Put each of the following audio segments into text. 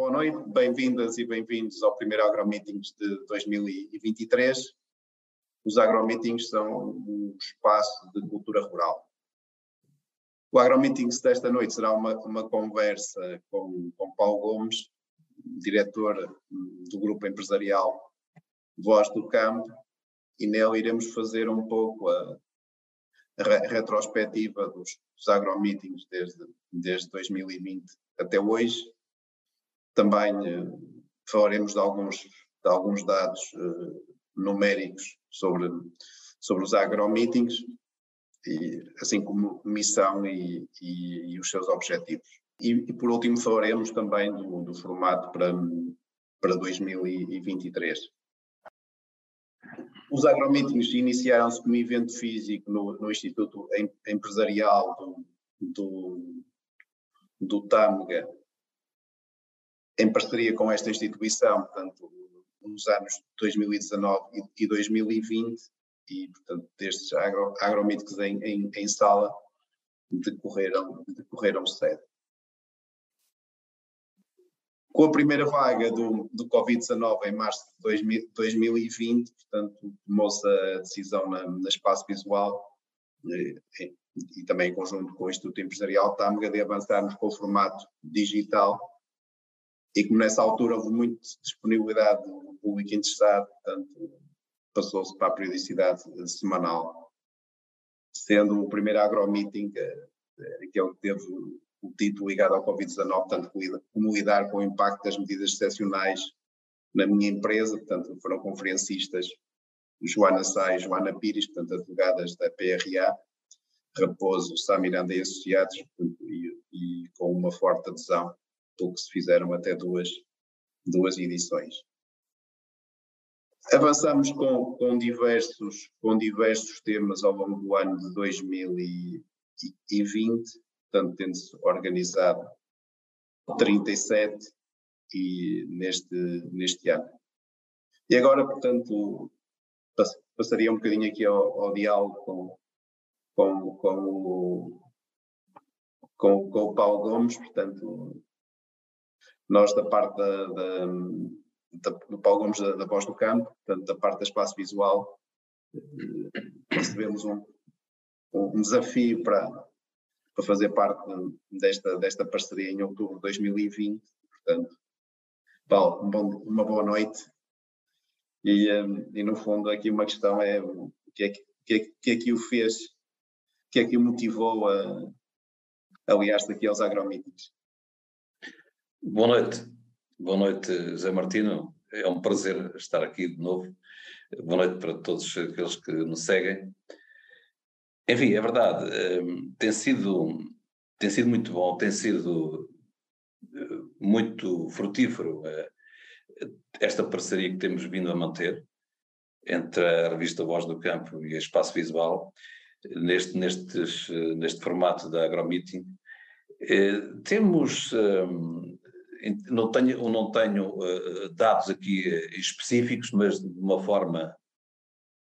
boa noite, bem-vindas e bem-vindos ao primeiro AgroMeetings de 2023. Os AgroMeetings são um espaço de cultura rural. O AgroMeetings desta noite será uma, uma conversa com, com Paulo Gomes, diretor do grupo empresarial Voz do Campo, e nele iremos fazer um pouco a, a retrospectiva dos, dos agromeetings desde, desde 2020 até hoje. Também eh, falaremos de alguns, de alguns dados eh, numéricos sobre, sobre os agromeetings, e, assim como missão e, e, e os seus objetivos. E, e, por último falaremos também do, do formato para, para 2023. Os agromeetings iniciaram-se como evento físico no, no Instituto Empresarial do, do, do TAMGA, em parceria com esta instituição, portanto, nos anos 2019 e 2020, e, portanto, destes agro, agromeetings em, em, em sala decorreram, decorreram sede. Com a primeira vaga do, do Covid-19 em março de 2020, portanto, tomou-se a decisão na, na Espaço Visual e, e, e, também em conjunto com o Instituto Empresarial Tâmega de avançarmos com o formato digital e como nessa altura houve muita disponibilidade do público interessado, portanto, passou-se para a periodicidade semanal, sendo o primeiro agromeeting aquele que teve o título ligado ao Covid-19, tanto como lidar com o impacto das medidas excepcionais na minha empresa, portanto foram conferencistas Joana Sá e Joana Pires, portanto advogadas da PRA, Raposo, Sá Miranda e Associados, e, e, com uma forte adesão, que se fizeram até duas, duas edições. Avançamos com, com, diversos, com diversos temas ao longo do ano de 2020, portanto, tendo-se organizado 37 e neste, neste ano. E agora, portanto, passaria um bocadinho aqui ao, ao diálogo com, com, com, o, com, com o Paulo Gomes, portanto, nós da parte da, da, da do Paulo da, da Voz do Campo, portanto, da parte da espaço visual, eh, recebemos um, um desafio para, para fazer parte desta, desta parceria em outubro de 2020. Portanto, Paulo, um bom, uma boa noite. E, um, e, no fundo aqui uma questão é o que é que, que, que é que o fez, o que é que o motivou a aliar-se aqui aos agromeetings? Boa noite. Boa noite, José Martino. É um prazer estar aqui de novo. Boa noite para todos aqueles que nos seguem. Enfim, é verdade, hum, tem sido, tem sido muito bom, tem sido eh, muito frutífero eh, esta parceria que temos vindo a manter entre a revista Voz do Campo e a Espaço Visual, neste, nestes, neste formato da AgroMeeting. Eh, temos, não tenho, não tenho dados aqui específicos, mas de uma forma,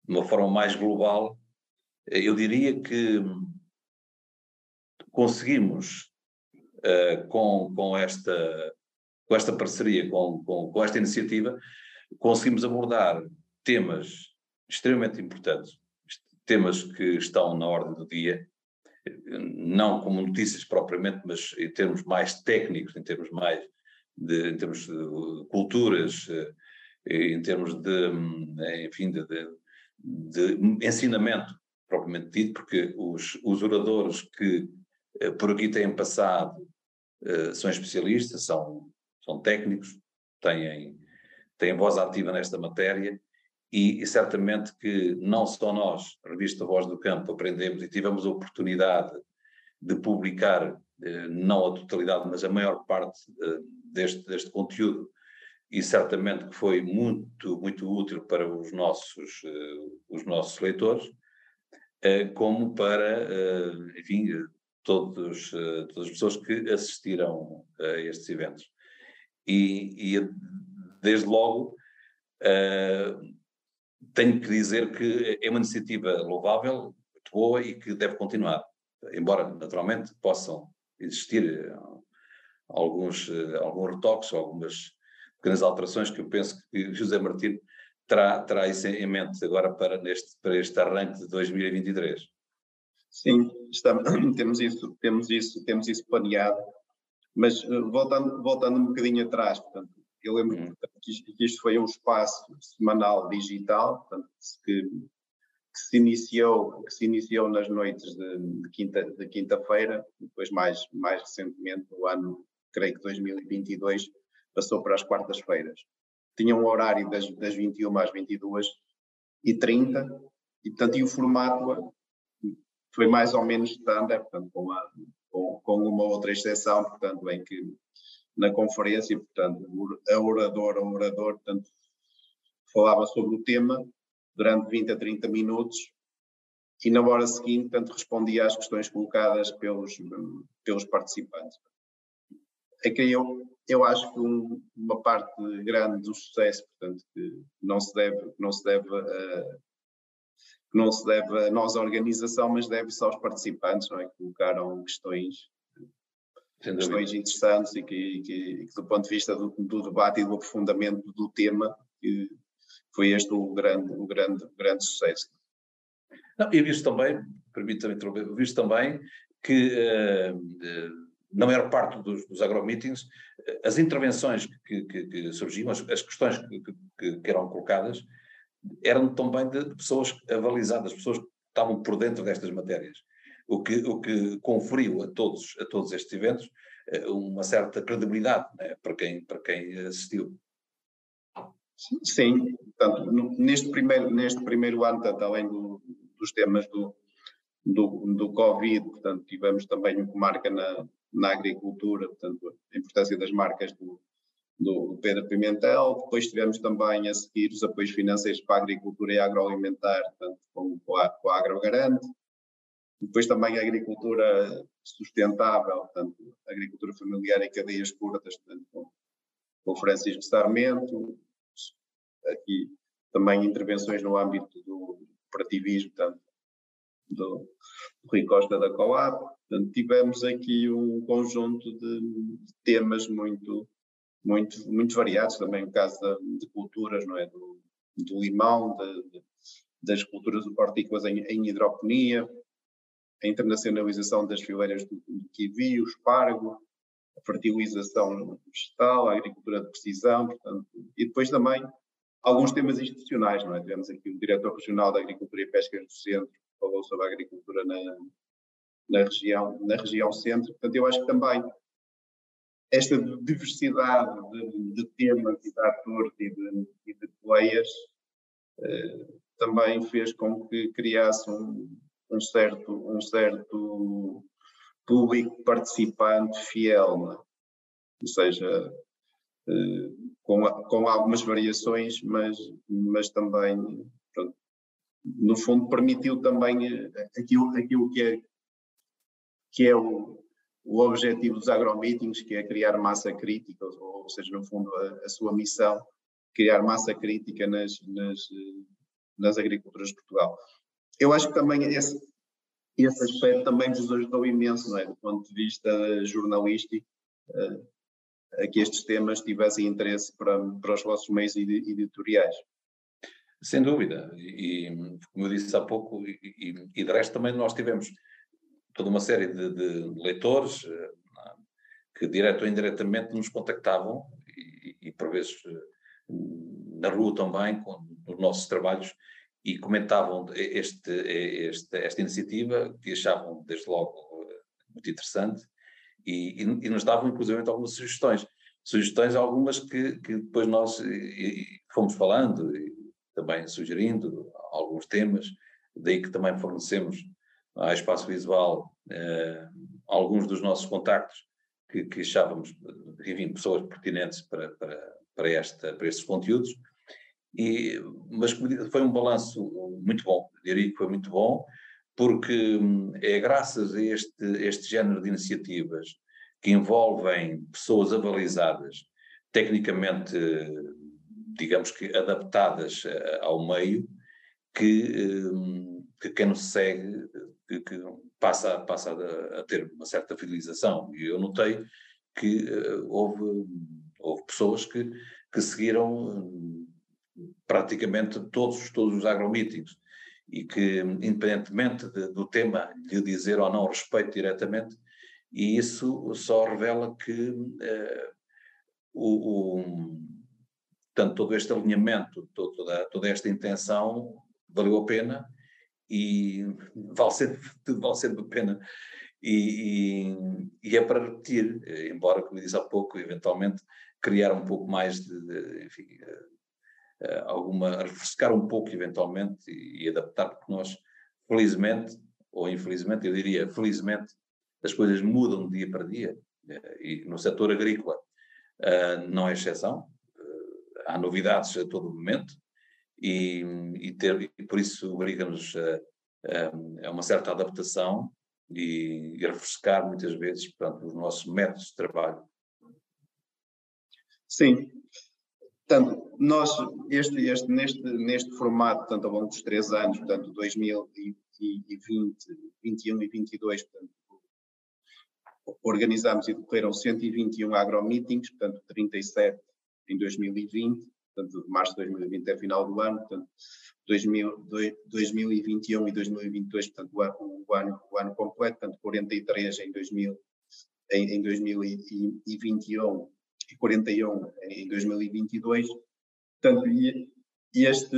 de uma forma mais global, eu diria que conseguimos, uh, com, com, esta, com esta parceria, com, com, com esta iniciativa, conseguimos abordar temas extremamente importantes, temas que estão na ordem do dia, não como notícias propriamente, mas em termos mais técnicos, em termos mais de, em termos de culturas, eh, em termos de, enfim, de, de, ensinamento propriamente dito, porque os, os oradores que eh, por aqui têm passado eh, são especialistas, são, são técnicos, têm, têm voz ativa nesta matéria e, e, certamente que não só nós, a revista Voz do Campo, aprendemos e tivemos a oportunidade de publicar, eh, não a totalidade, mas a maior parte deste, deste conteúdo e certamente que foi muito, muito útil para os nossos, os nossos leitores eh, como para, eh, enfim, todos, todas as pessoas que assistiram a estes eventos. E, e desde logo, tenho que dizer que é uma iniciativa louvável, muito boa e que deve continuar. Embora, naturalmente, possam existir alguns, alguns retoques, algumas pequenas alterações que eu penso que José Martins terá, terá isso em mente agora para, neste, para este arranque de 2023. Sim, estamos, temos, isso, temos, isso, temos isso planeado, mas eh, voltando, voltando um bocadinho atrás, portanto, eu lembro hum. que, que isto foi um espaço semanal digital, portanto, que, que, se iniciou, que se iniciou nas noites de, de quinta, de quinta-feira, depois mais, mais recentemente, no ano, creio que 2022, passou para as quartas-feiras tinha um horário das, das 21 às 22 e 30 e portanto e o formato foi mais ou menos standard, portanto, com, uma, com, com uma outra exceção, portanto, em que na conferência, portanto, a oradora, o orador, portanto, falava sobre o tema durante 20 a 30 minutos e na hora seguinte, portanto, respondia às questões colocadas pelos, pelos participantes. É que eu, eu acho que um, uma parte grande do sucesso, portanto, que não se deve, não se deve a, não se deve a nós a organização, mas deve-se aos participantes, não é? Que colocaram questões, questões interessantes e que, que, que, do ponto de vista do, do, debate e do aprofundamento do tema, que foi este o grande, o grande, o grande sucesso. Não, e visto também, permita-me interromper, visto também que uh, uh, na maior parte dos, dos agromeetings, as intervenções que, que, que surgiam, as, as questões que, que, eram colocadas, eram também de, pessoas avalizadas, pessoas que estavam por dentro destas matérias, o que, o que conferiu a todos, a todos estes eventos eh, uma certa credibilidade né, para, quem, para quem assistiu. Sim, portanto, neste primeiro, neste primeiro ano, tanto além do, dos temas do, do, do Covid, portanto, tivemos também uma marca na, na agricultura, portanto, a importância das marcas do, do Pedro Pimentel. Depois tivemos também a seguir os apoios financeiros para a agricultura e agroalimentar, tanto com, com, a, AgroGarante. Depois também a agricultura sustentável, portanto, a agricultura familiar e cadeias curtas, portanto, com, com Francisco Sarmento. Aqui também intervenções no âmbito do cooperativismo, portanto, do, do Rui Costa da Coab. Portanto, tivemos aqui um conjunto de, de temas muito, muito, muito variados, também no caso de, de culturas, não é? Do, do limão, de, das culturas hortícolas em, em, hidroponia, a internacionalização das fileiras do, do kiwi, o espargo, a fertilização vegetal, a agricultura de precisão, portanto, e depois também alguns temas institucionais, não é? Tivemos aqui o diretor regional da Agricultura e Pesca do Centro, falou sobre a agricultura na, na, região, na região centro. Portanto, eu acho que também esta diversidade de, de temas e de atores e de, e de players eh, também fez com que criasse um, um, certo, um certo público participante fiel, é? ou seja, eh, com, com algumas variações, mas, mas também pronto, no fundo, permitiu também eh, aquilo, aquilo que é, que é o, o objetivo dos agromeetings, que é criar massa crítica, ou, seja, no fundo, a, a, sua missão, criar massa crítica nas, nas, nas agriculturas de Portugal. Eu acho que também esse, esse aspecto também vos ajudou imenso, não é? do ponto de vista jornalístico, uh, a que estes temas tivessem interesse para, para os vossos meios editoriais. Sem dúvida, e, como eu disse há pouco, e, e, e de resto também nós tivemos toda uma série de, de leitores eh, que direto ou indiretamente nos contactavam e, e por vezes eh, na rua também, com os nossos trabalhos, e comentavam este, este, esta iniciativa, que achavam desde logo eh, muito interessante, e, e, nos davam inclusive algumas sugestões. Sugestões algumas que, que depois nós fomos falando, também sugerindo alguns temas, daí que também fornecemos à Espaço Visual eh, alguns dos nossos contactos que, que achávamos, enfim, pessoas pertinentes para, para, para, esta, para estes conteúdos. E, mas foi um balanço muito bom, diria que foi muito bom, porque hum, é graças a este, este género de iniciativas que envolvem pessoas avalizadas, tecnicamente digamos que adaptadas eh, ao meio, que, eh, que quem nos segue que, que passa, passa a, a, ter uma certa fidelização. E eu notei que uh, houve, houve pessoas que, que seguiram praticamente todos, todos os agromeetings e que, independentemente de, do tema lhe dizer ou não respeito diretamente, e isso só revela que uh, o, o, portanto, todo este alinhamento, toda, toda esta intenção valeu a pena e vale sempre, vale sempre a pena. E, e, e, é para repetir, embora, como eu disse há pouco, eventualmente criar um pouco mais de, de enfim, uh, alguma, refrescar um pouco eventualmente e, e, adaptar, porque nós, felizmente, ou infelizmente, eu diria felizmente, as coisas mudam de dia para dia, uh, e no setor agrícola não é exceção, há novidades a todo momento, e, e, ter, e por isso obriga-nos a, a, uma certa adaptação e, e refrescar muitas vezes portanto, os nossos métodos de trabalho. Sim, Portanto, nós, este, este, neste, neste formato, portanto, ao longo dos três anos, portanto, 2020, 21 e 22, portanto, organizámos e decorreram 121 agromeetings, portanto, 37 em 2020, portanto, de março de 2020 até final do ano, portanto, 2000, 2021 e 2022, portanto, o ano, o ano, completo, portanto, 43 em, 2000, em, em 2021 e 41 em 2022. Portanto, este,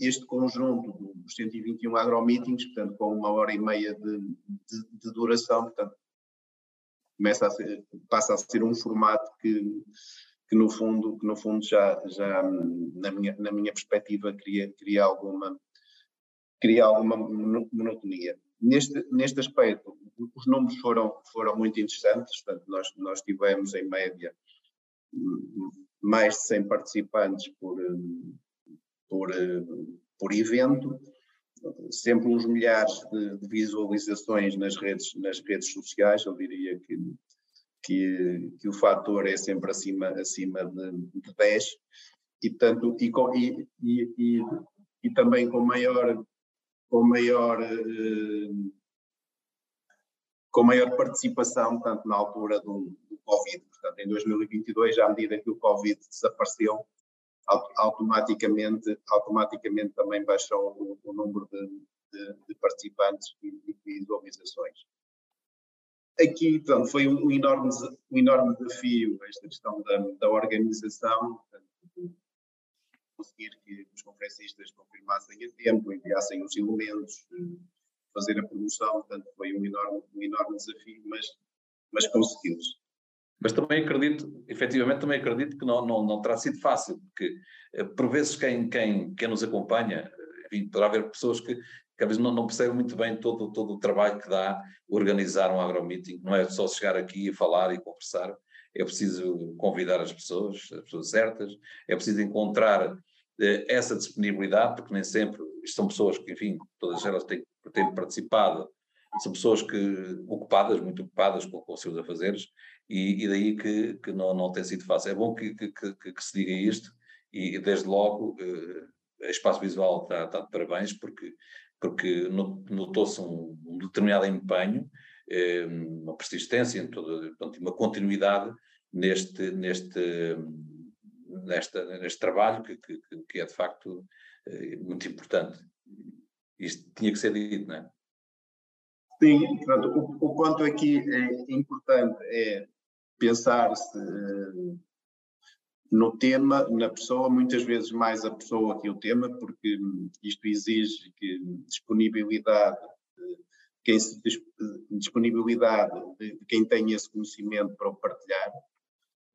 este conjunto dos 121 agromeetings, portanto, com uma hora e meia de, de, de duração, portanto, começa a ser, passa a ser um formato que, que no fundo, que no fundo já, já na, minha, na minha perspectiva cria, cria alguma cria alguma monotonia. Neste, neste aspecto, os números foram, foram muito interessantes, portanto, nós, nós tivemos em média mais de 100 participantes por, por, por evento, sempre uns milhares de, de, visualizações nas redes, nas redes sociais, eu diria que, que, que o fator é sempre acima, acima de, de 10, e, portanto, e, e, e, e, também com maior, com maior eh, com maior participação, tanto na altura do, do Covid. Portanto, em 2022, à medida que o Covid desapareceu, automaticamente, automaticamente também baixou o, o número de, de, de, participantes e de visualizações. Aqui, portanto, foi um enorme, um enorme desafio esta questão da, da organização, portanto, conseguir que os conferencistas confirmassem a tempo, enviassem os elementos, fazer a promoção, portanto foi um enorme, um enorme desafio, mas, mas conseguimos. Mas também acredito, efetivamente também acredito que não, não, não terá sido fácil, porque eh, por vezes quem, quem, quem nos acompanha, enfim, poderá haver pessoas que, que às vezes não, não percebem muito bem todo, todo o trabalho que dá organizar um agromeeting, não é só chegar aqui e falar e conversar, é preciso convidar as pessoas, as pessoas certas, é preciso encontrar eh, essa disponibilidade, porque nem sempre, são pessoas que, enfim, todas elas têm, têm participado, são pessoas que ocupadas, muito ocupadas com, com os seus afazeres, e, e daí que, que não, não tem sido fácil. É bom que, que, que, que se diga isto, e desde logo eh, a Espaço Visual está, está de parabéns, porque, porque notou-se um, um, determinado empenho, eh, uma persistência, uma continuidade neste, neste neste trabalho que, que, que, é de facto eh, muito importante. Isto tinha que ser dito, não é? Sim, portanto, o, o aqui é importante é pensar-se eh, no tema, na pessoa, muitas vezes mais a pessoa que o tema, porque isto exige que disponibilidade, quem se, disponibilidade de quem tem esse conhecimento para o partilhar,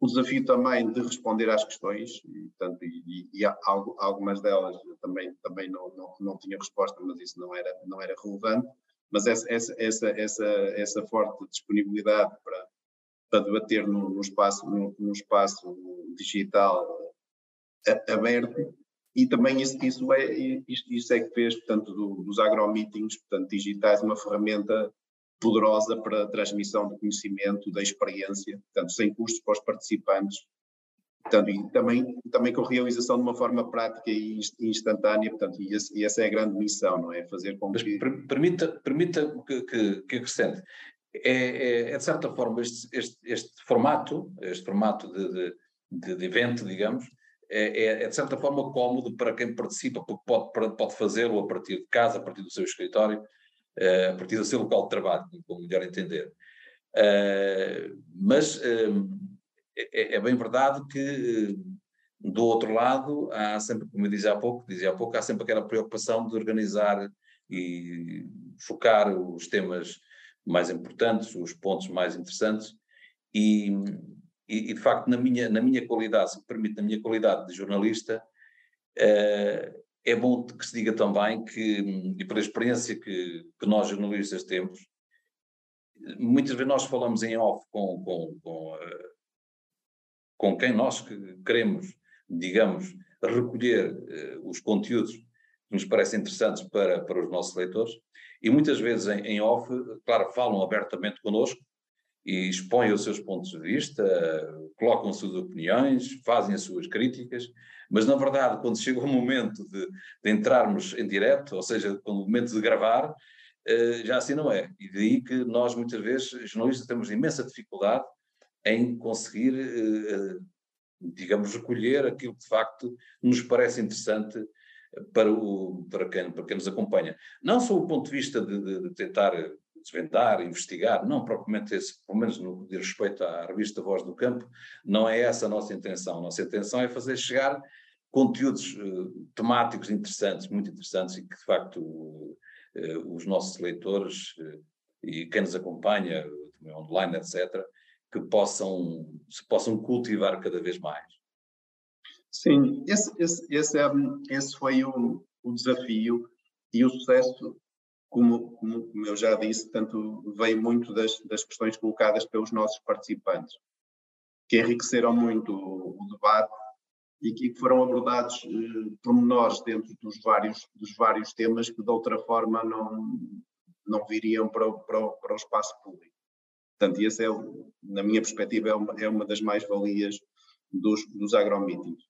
o desafio também de responder às questões, e, portanto, e, e algumas delas também, também não, não, não tinha resposta, mas isso não era, não era relevante, mas essa, essa, essa, essa, essa forte disponibilidade para, para debater no, no espaço, no, no, espaço digital aberto, e também isso, isso, é, isto, isso é que fez, portanto, do, dos agromeetings, portanto, digitais, uma ferramenta poderosa para a transmissão do conhecimento, da experiência, portanto, sem custos para os participantes, portanto, e também, também com realização de uma forma prática e instantânea, portanto, e, esse, e essa é a grande missão, não é? Fazer com que... Mas permita, permita que, que, que acrescente, é, é, é de certa forma este, este, este, formato, este formato de, de, de evento, digamos, é, é, é, de certa forma cómodo para quem participa, porque pode, pode fazê-lo a partir de casa, a partir do seu escritório, eh, a partir do seu local de trabalho, como melhor entender. Eh, mas é, é, bem verdade que do outro lado há sempre, como eu dizia há pouco, dizia há pouco, há sempre aquela preocupação de organizar e focar os temas mais importantes, os pontos mais interessantes. E, e, e, de facto na minha, na minha qualidade, se me permite, na minha qualidade de jornalista, uh, é bom que se diga também que, e pela experiência que, que nós jornalistas temos, muitas vezes nós falamos em off com, com, com, uh, com quem nós queremos, digamos, recolher uh, os conteúdos que nos parecem interessantes para, para os nossos leitores, e muitas vezes em, em off, claro, falam abertamente connosco e expõem os seus pontos de vista, colocam suas opiniões, fazem as suas críticas, mas na verdade, quando chega o momento de, de entrarmos em direto, ou seja, quando o momento de gravar, eh, já assim não é. E daí que nós, muitas vezes, jornalistas, temos imensa dificuldade em conseguir, eh, eh, digamos, recolher aquilo que de facto nos parece interessante para, o, para, quem, para quem nos acompanha. Não só o ponto de vista de, de, de tentar desvendar, investigar, não propriamente esse, pelo menos no que diz respeito à revista Voz do Campo, não é essa a nossa intenção. A nossa intenção é fazer chegar conteúdos uh, temáticos interessantes, muito interessantes e que de facto uh, os nossos leitores uh, e quem nos acompanha, também online, etc., que possam, se possam cultivar cada vez mais. Sim, esse, esse, esse, é, esse foi o, o desafio e o sucesso como, como, eu já disse, tanto veio muito das, das, questões colocadas pelos nossos participantes, que enriqueceram muito o, o debate e que foram abordados eh, pormenores dentro dos vários, dos vários temas que de outra forma não, não viriam para o, para, o, para o espaço público. Portanto, essa é, na minha perspectiva, é uma, é uma das mais-valias dos, dos agromeetings.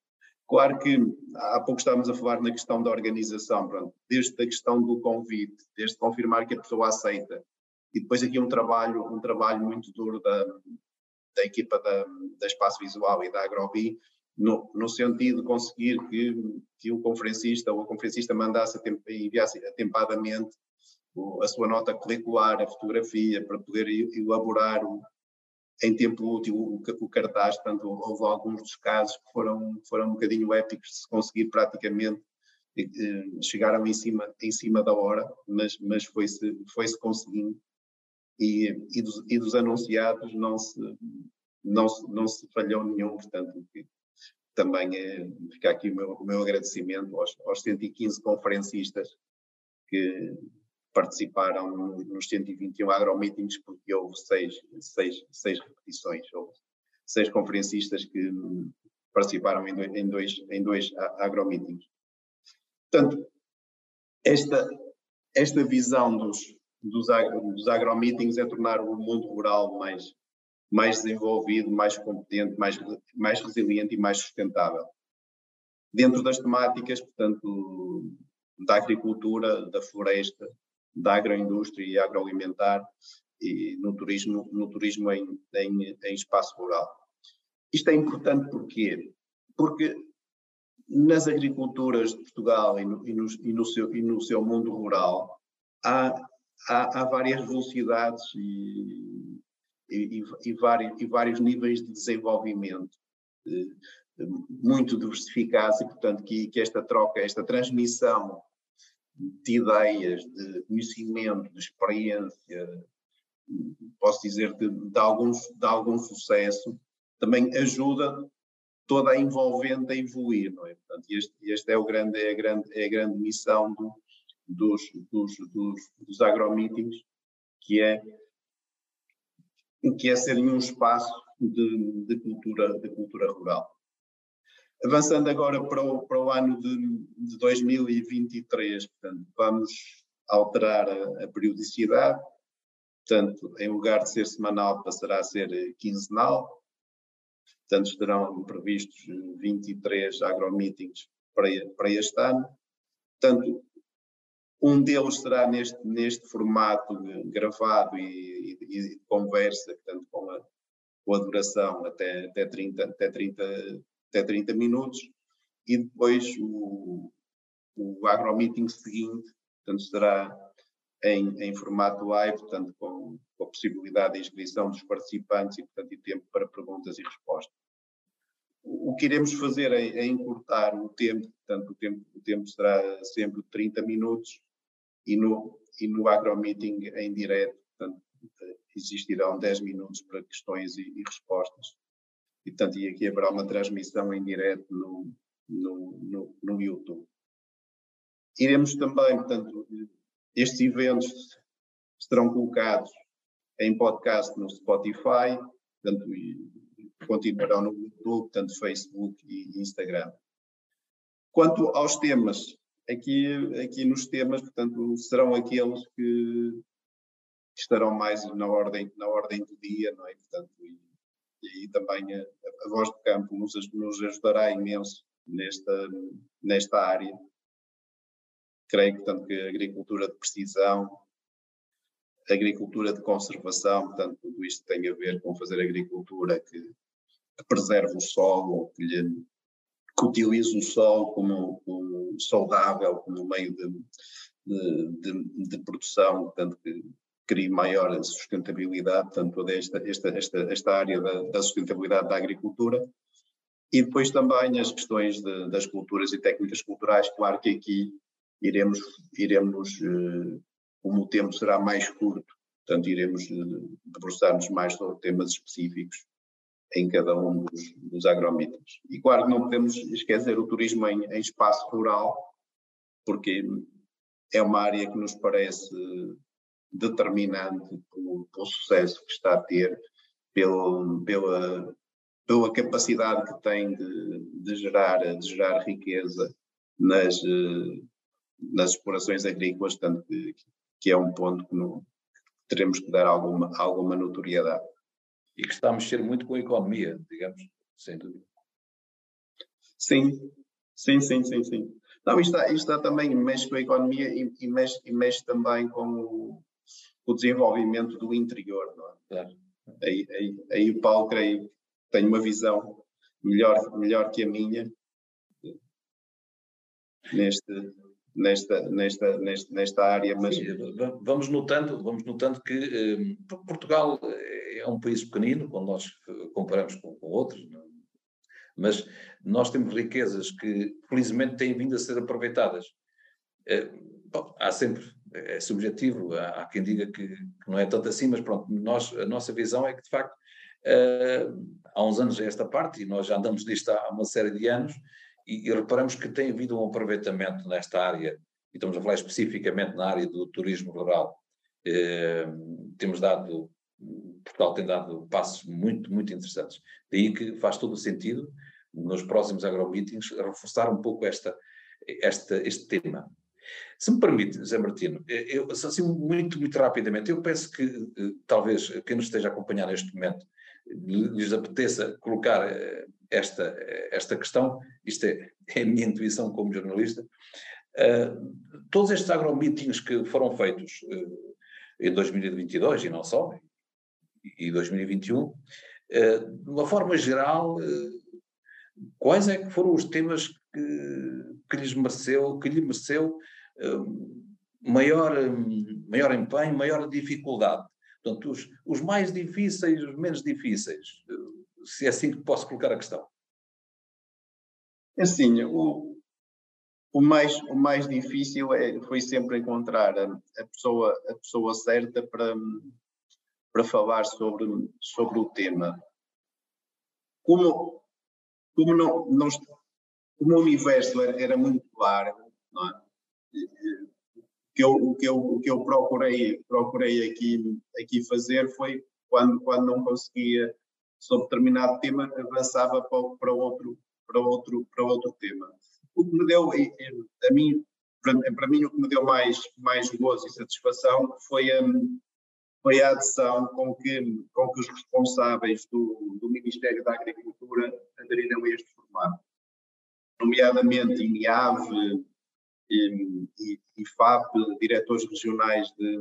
Claro que há pouco estávamos a falar na questão da organização, pronto, desde a questão do convite, desde confirmar que a pessoa aceita, e depois aqui um trabalho, um trabalho muito duro da, da equipa da, da Espaço Visual e da Agrobi, no, no sentido de conseguir que, que o conferencista ou a conferencista mandasse enviasse atempadamente a sua nota curricular, a fotografia, para poder elaborar o, em tempo útil o, o cartaz, portanto, houve alguns dos casos que foram, foram um bocadinho épicos de se conseguir praticamente chegaram em cima, em cima da hora, mas, mas foi-se foi -se conseguindo. E, e, dos, e dos anunciados não se, não, se, não se falhou nenhum, portanto, também é, fica aqui o meu, o meu agradecimento aos, aos 115 conferencistas que, participaram nos 121 agromeetings, porque houve seis, seis, seis repetições, houve seis conferencistas que participaram em dois, em dois, em dois agromeetings. Portanto, esta, esta visão dos, dos, agro, dos é tornar o mundo rural mais, mais desenvolvido, mais competente, mais, mais resiliente e mais sustentável. Dentro das temáticas, portanto, da agricultura, da floresta, da agroindústria e agroalimentar e no turismo, no turismo em, em, em espaço rural. Isto é importante porquê? Porque nas agriculturas de Portugal e no, e no, e no, seu, e no seu mundo rural há, há, há várias velocidades e, e, e, vários, e vários níveis de desenvolvimento eh, muito diversificados e, portanto, que, que esta troca, esta transmissão de ideias, de conhecimento, de experiência, posso dizer de, de, algum, de algum sucesso, também ajuda toda a envolvente a evoluir, não é? Portanto, este, este é, o grande, é, a grande, é a grande missão do, dos, dos, dos, dos que é, que é serem um espaço de, de, cultura, de cultura rural. Avançando agora para o, para o ano de, de 2023, portanto, vamos alterar a, a, periodicidade, portanto, em lugar de ser semanal, passará a ser quinzenal, portanto, estarão previstos 23 agromeetings para, para este ano, portanto, Um deles será neste, neste formato gravado e, e, e conversa, portanto, com a, com a duração até, até, 30, até, 30, até 30 minutos, e depois o, o agromeeting seguinte, portanto, será em, em formato live, portanto, com, com, a possibilidade de inscrição dos participantes e, portanto, e tempo para perguntas e respostas. O, que iremos fazer é, é, encurtar o tempo, portanto, o tempo, o tempo será sempre 30 minutos e no, e no agromeeting em direto, portanto, existirão 10 minutos para questões e, e respostas. E, portanto, e aqui haverá uma transmissão em direto no, no, no, no YouTube. Iremos também, portanto, estes eventos serão colocados em podcast no Spotify, portanto, e continuarão no YouTube, tanto Facebook e Instagram. Quanto aos temas, aqui, aqui nos temas, portanto, serão aqueles que estarão mais na ordem, na ordem do dia, não é? Portanto, e, e também a, a, voz do campo nos, nos ajudará imenso nesta, nesta área. Creio portanto, que a agricultura de precisão, a agricultura de conservação, portanto, tudo isto tem a ver com fazer agricultura que, que preserve o solo, que, lhe, que utilize o solo como, como saudável, como meio de, de, de, de produção, portanto, que crie maior sustentabilidade, toda esta, esta, esta, esta área da, da sustentabilidade da agricultura. E depois também as questões de, das culturas e técnicas culturais, claro que aqui iremos, iremos eh, como o tempo será mais curto, portanto iremos eh, debruçar-nos mais sobre temas específicos em cada um dos, dos agromíteros. E claro, não podemos esquecer o turismo em, em espaço rural, porque é uma área que nos parece determinante pelo, pelo sucesso que está a ter, pelo, pela, pela capacidade que tem de, de, gerar, de gerar riqueza nas, eh, nas explorações agrícolas, tanto que, que é um ponto que, não, teremos que dar alguma, alguma notoriedade. E que está a mexer muito com a economia, digamos, sem dúvida. Sim, sim, sim, sim, sim. Não, isto está, isto está também, mexe com a economia e, e, mexe, e mexe também com o, o desenvolvimento do interior, não é? Claro. Aí, aí, aí o Paulo, creio, tem uma visão melhor, melhor que a minha neste, nesta, nesta, nesta, nesta área. Mas... Sim, vamos, notando, vamos notando que eh, Portugal é um país pequenino, quando nós comparamos com, com outros, não? É? mas nós temos riquezas que felizmente têm vindo a ser aproveitadas. Eh, bom, há sempre, é subjetivo, há, há quem diga que, que, não é tanto assim, mas pronto, nós, a nossa visão é que de facto eh, há uns anos é esta parte, e nós já andamos disto há uma série de anos, e, e, reparamos que tem havido um aproveitamento nesta área, e estamos a falar especificamente na área do turismo rural. Eh, temos dado, Portugal tem dado passos muito, muito interessantes. Daí que faz todo o sentido, nos próximos agromeetings, reforçar um pouco esta, esta, este tema. Se me permite, Zé Martino, eu, assim, muito, muito rapidamente, eu penso que eh, talvez quem nos esteja a acompanhar neste momento lhes apeteça colocar eh, esta, esta questão, isto é, é a minha intuição como jornalista, uh, todos estes agromeetings que foram feitos uh, em 2022 e não só, e 2021, uh, de uma forma geral, quais é que foram os temas que, que lhes mereceu, que lhe mereceu maior, maior empenho, maior dificuldade? Portanto, os, os mais difíceis, os menos difíceis, se é assim que posso colocar a questão. É assim, o, o, mais, o mais difícil é, foi sempre encontrar a, a, pessoa, a pessoa certa para, para falar sobre, sobre o tema. Como, como, não, não, como o universo era, era muito largo, não é? Que eu, o, que eu, o que eu procurei, procurei aqui, aqui fazer foi, quando, quando não conseguia sobre determinado tema, avançava para, para, outro, para, outro, para outro tema. O que me deu, a mim, para, para mim, o que me deu mais, mais gozo e satisfação foi a, foi a adesão com que, com que os responsáveis do, do Ministério da Agricultura aderiram a este formato. Nomeadamente INIAV, e, e, FAP, diretores regionais de,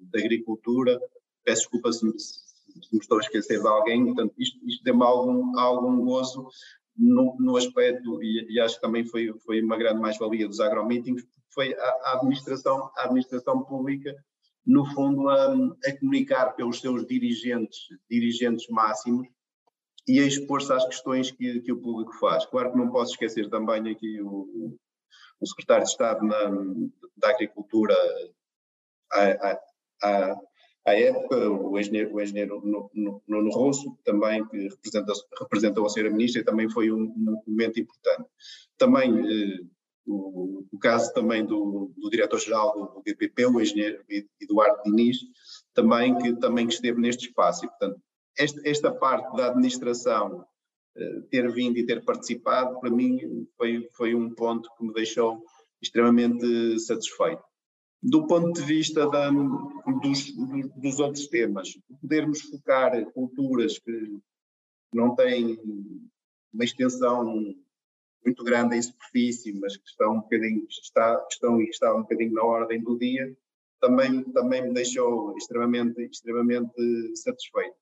de agricultura. Peço desculpa se me, se me, estou a esquecer de alguém, portanto, isto, isto deu-me algum, algum gozo no, no aspecto, e, e, acho que também foi, foi uma grande mais-valia dos agromeetings, foi a, a, administração, a administração pública, no fundo, a, a comunicar pelos seus dirigentes, dirigentes máximos, e a expor-se às questões que, que, o público faz. Claro que não posso esquecer também aqui o, o secretário de Estado na, da Agricultura à, à, à época, o engenheiro, o engenheiro Nuno Rosso, também que representa, representou a senhora ministra e também foi um, um momento importante. Também eh, o, o, caso também do, do diretor-geral do, do o engenheiro Eduardo Diniz, também que, também esteve neste espaço. E, portanto, esta, esta parte da administração ter vindo e ter participado, para mim foi, foi um ponto que me deixou extremamente satisfeito. Do ponto de vista da, dos, dos outros temas, podermos focar culturas que não têm uma extensão muito grande em superfície, mas que estão um bocadinho, está, estão e está um bocadinho na ordem do dia, também, também me deixou extremamente, extremamente satisfeito.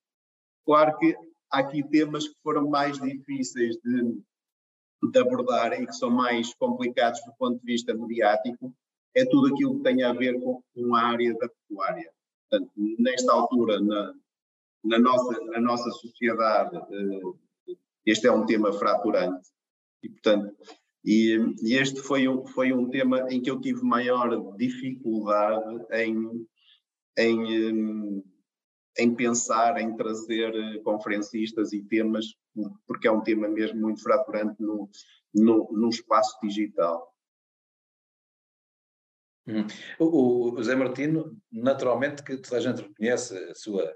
Claro que há aqui temas que foram mais difíceis de, de abordar e que são mais complicados do ponto de vista mediático, é tudo aquilo que tem a ver com, com a área da pecuária. Portanto, nesta altura, na, na, nossa, na nossa sociedade, eh, este é um tema fraturante e, portanto, e, e, este foi um, foi um tema em que eu tive maior dificuldade em, em em pensar em trazer eh, conferencistas e temas, porque é um tema mesmo muito fraturante no, no, no espaço digital. Hum. O, o José Martino, naturalmente que toda a gente reconhece a sua,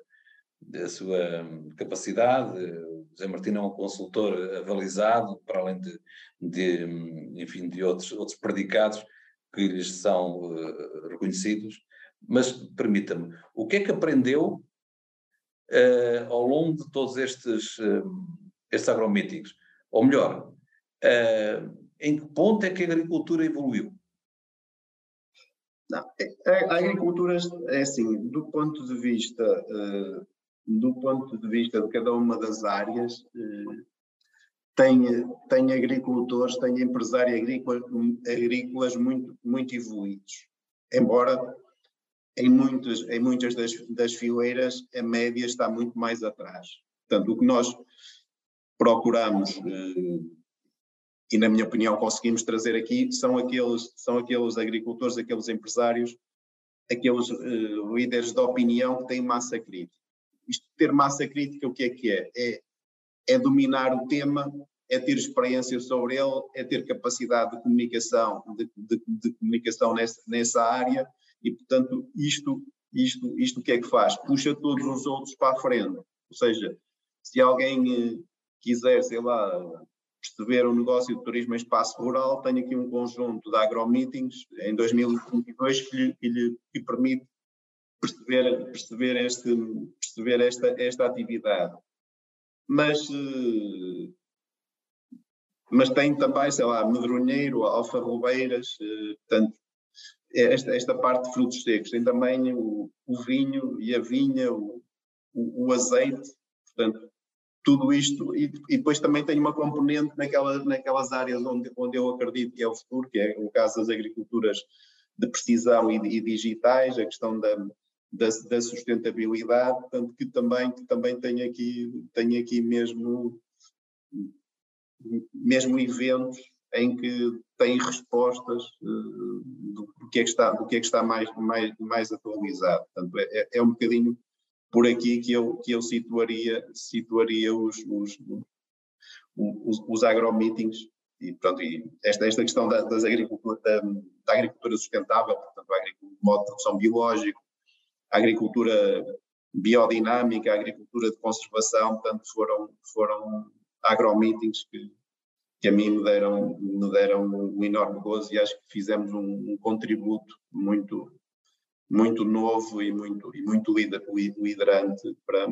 a sua hum, capacidade, o José Martino é um consultor avalizado, para além de, de hum, enfim, de outros, outros predicados que lhes são uh, reconhecidos, mas permita-me, o que é que aprendeu uh, ao longo de todos estes, uh, estes agromeetings? Ou melhor, uh, em que ponto é que a agricultura evoluiu? Não, é, a, agricultura é assim, do ponto de vista do ponto de vista de cada uma das áreas, tem, tem agricultores, tem empresários agrícolas, agrícolas muito, muito evoluídos. Embora em muitas, em muitas das, das fileiras a média está muito mais atrás. Portanto, o que nós procuramos, eh, e na minha opinião conseguimos trazer aqui, são aqueles, são aqueles agricultores, aqueles empresários, aqueles uh, líderes de opinião que têm massa crítica. Isto ter massa crítica, o que é que é? É, é dominar o tema, é ter experiência sobre ele, é ter capacidade de comunicação, de, de, de comunicação nessa, nessa área e, portanto, isto, isto, isto o que é que faz? Puxa todos os outros para a frente. Ou seja, se alguém eh, quiser, sei lá, perceber o negócio de turismo em espaço rural, tenho aqui um conjunto de agromeetings em 2022 que lhe, que lhe que permite perceber, perceber, este, perceber esta, esta atividade. Mas, eh, mas tem também, sei lá, medronheiro, alfarrobeiras, eh, portanto, esta, esta parte de frutos secos, tem também o, o vinho e a vinha, o, o, o, azeite, portanto, tudo isto, e, e, depois também tem uma componente naquela, naquelas áreas onde, onde eu acredito que é o futuro, que é o caso das agriculturas de precisão e, e digitais, a questão da, da, da, sustentabilidade, portanto, que também, que também tem aqui, tem aqui mesmo, mesmo eventos em que tem respostas uh, do, que é que está, do que é que está mais, mais, mais atualizado. Portanto, é, é um bocadinho por aqui que eu, que eu situaria, situaria os, os, os, os agromeetings e, pronto, e esta, esta questão da, das agricultura, da, da, agricultura sustentável, portanto, agricultura, modo de produção biológico, a agricultura biodinâmica, a agricultura de conservação, portanto, foram, foram agromeetings que, que a mim me deram, me deram um enorme gozo e acho que fizemos um, um contributo muito, muito novo e muito, e muito liderante para,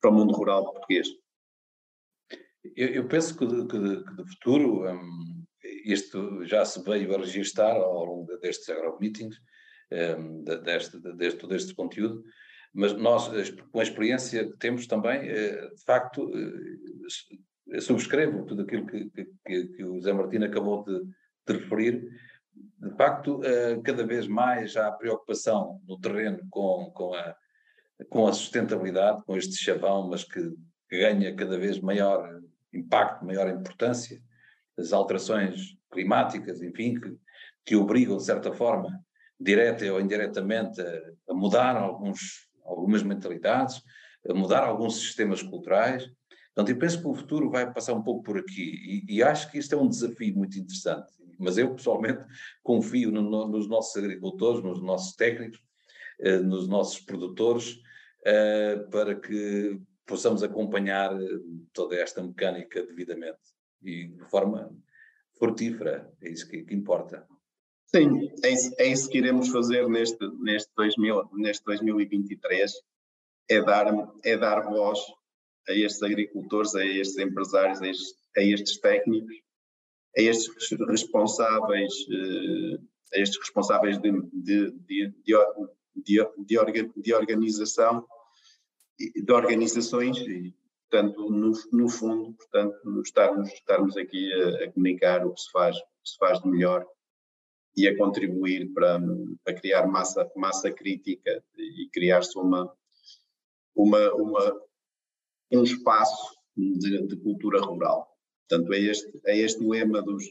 para o mundo rural português. Eu, eu penso que de, que, que futuro, hum, isto já se veio a registar ao longo destes agromeetings, um, deste, deste, todo este conteúdo, mas nós, com a experiência que temos também, de facto, subscrevo tudo aquilo que, que, que o Zé Martino acabou de, de referir, de facto, cada vez mais há preocupação no terreno com, com, a, com a sustentabilidade, com este chavão, mas que ganha cada vez maior impacto, maior importância, as alterações climáticas, enfim, que, que obrigam, de certa forma, direta ou indiretamente, a, a mudar alguns, algumas mentalidades, a mudar alguns sistemas culturais. Portanto, eu penso que o futuro vai passar um pouco por aqui e, e acho que isto é um desafio muito interessante. Mas eu, pessoalmente, confio no, no, nos nossos agricultores, nos nossos técnicos, eh, nos nossos produtores, eh, para que possamos acompanhar eh, toda esta mecânica devidamente e de forma frutífera. É isso que, que importa. Sim, é isso, é isso, que iremos fazer neste, neste, 2000, neste 2023, é dar, é dar voz a estes agricultores, a estes empresários, a estes, a estes técnicos, a estes responsáveis, eh, a estes responsáveis de, de, de, de, organização, de organizações, e, portanto, no, no fundo, portanto, estarmos, estarmos aqui a, a comunicar o que se faz, que se faz de melhor e a contribuir para, para criar massa, massa crítica e criar-se uma, uma, uma, um espaço de, de, cultura rural. Portanto, é este, é este o lema dos,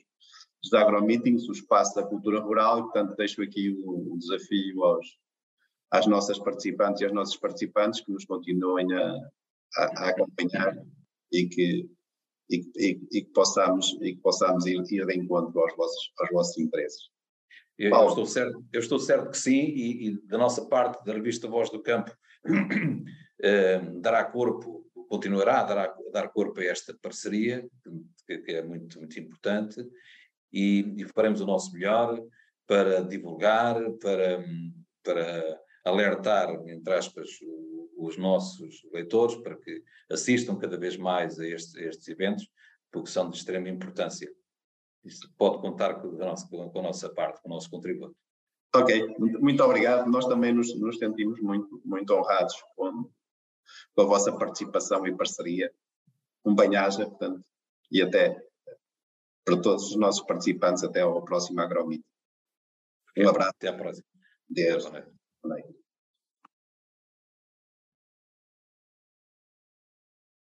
dos agromeetings, o espaço da cultura rural, e portanto deixo aqui o, o desafio aos, às nossas participantes e aos nossos participantes que nos continuem a, a, a acompanhar e que, e, e, e, que possamos, e que possamos ir, ir de encontro aos vossos, aos vossos interesses. Eu, eu, estou certo, eu estou certo que sim, e, e da nossa parte, da revista Voz do Campo, eh, dará corpo, continuará a dar, a dar corpo a esta parceria, que, que é muito, muito importante, e, e, faremos o nosso melhor para divulgar, para, para alertar, entre aspas, os nossos leitores para que assistam cada vez mais a estes, a estes eventos, porque são de extrema importância. Isso pode contar com a, nossa, com a nossa parte, com o nosso contributo. Ok, muito obrigado. Nós também nos, nos sentimos muito, muito honrados com, com, a vossa participação e parceria. Um banhaja, portanto, e até para todos os nossos participantes, até ao próximo Agromit. Um abraço. Até à próxima. Deus. Deus.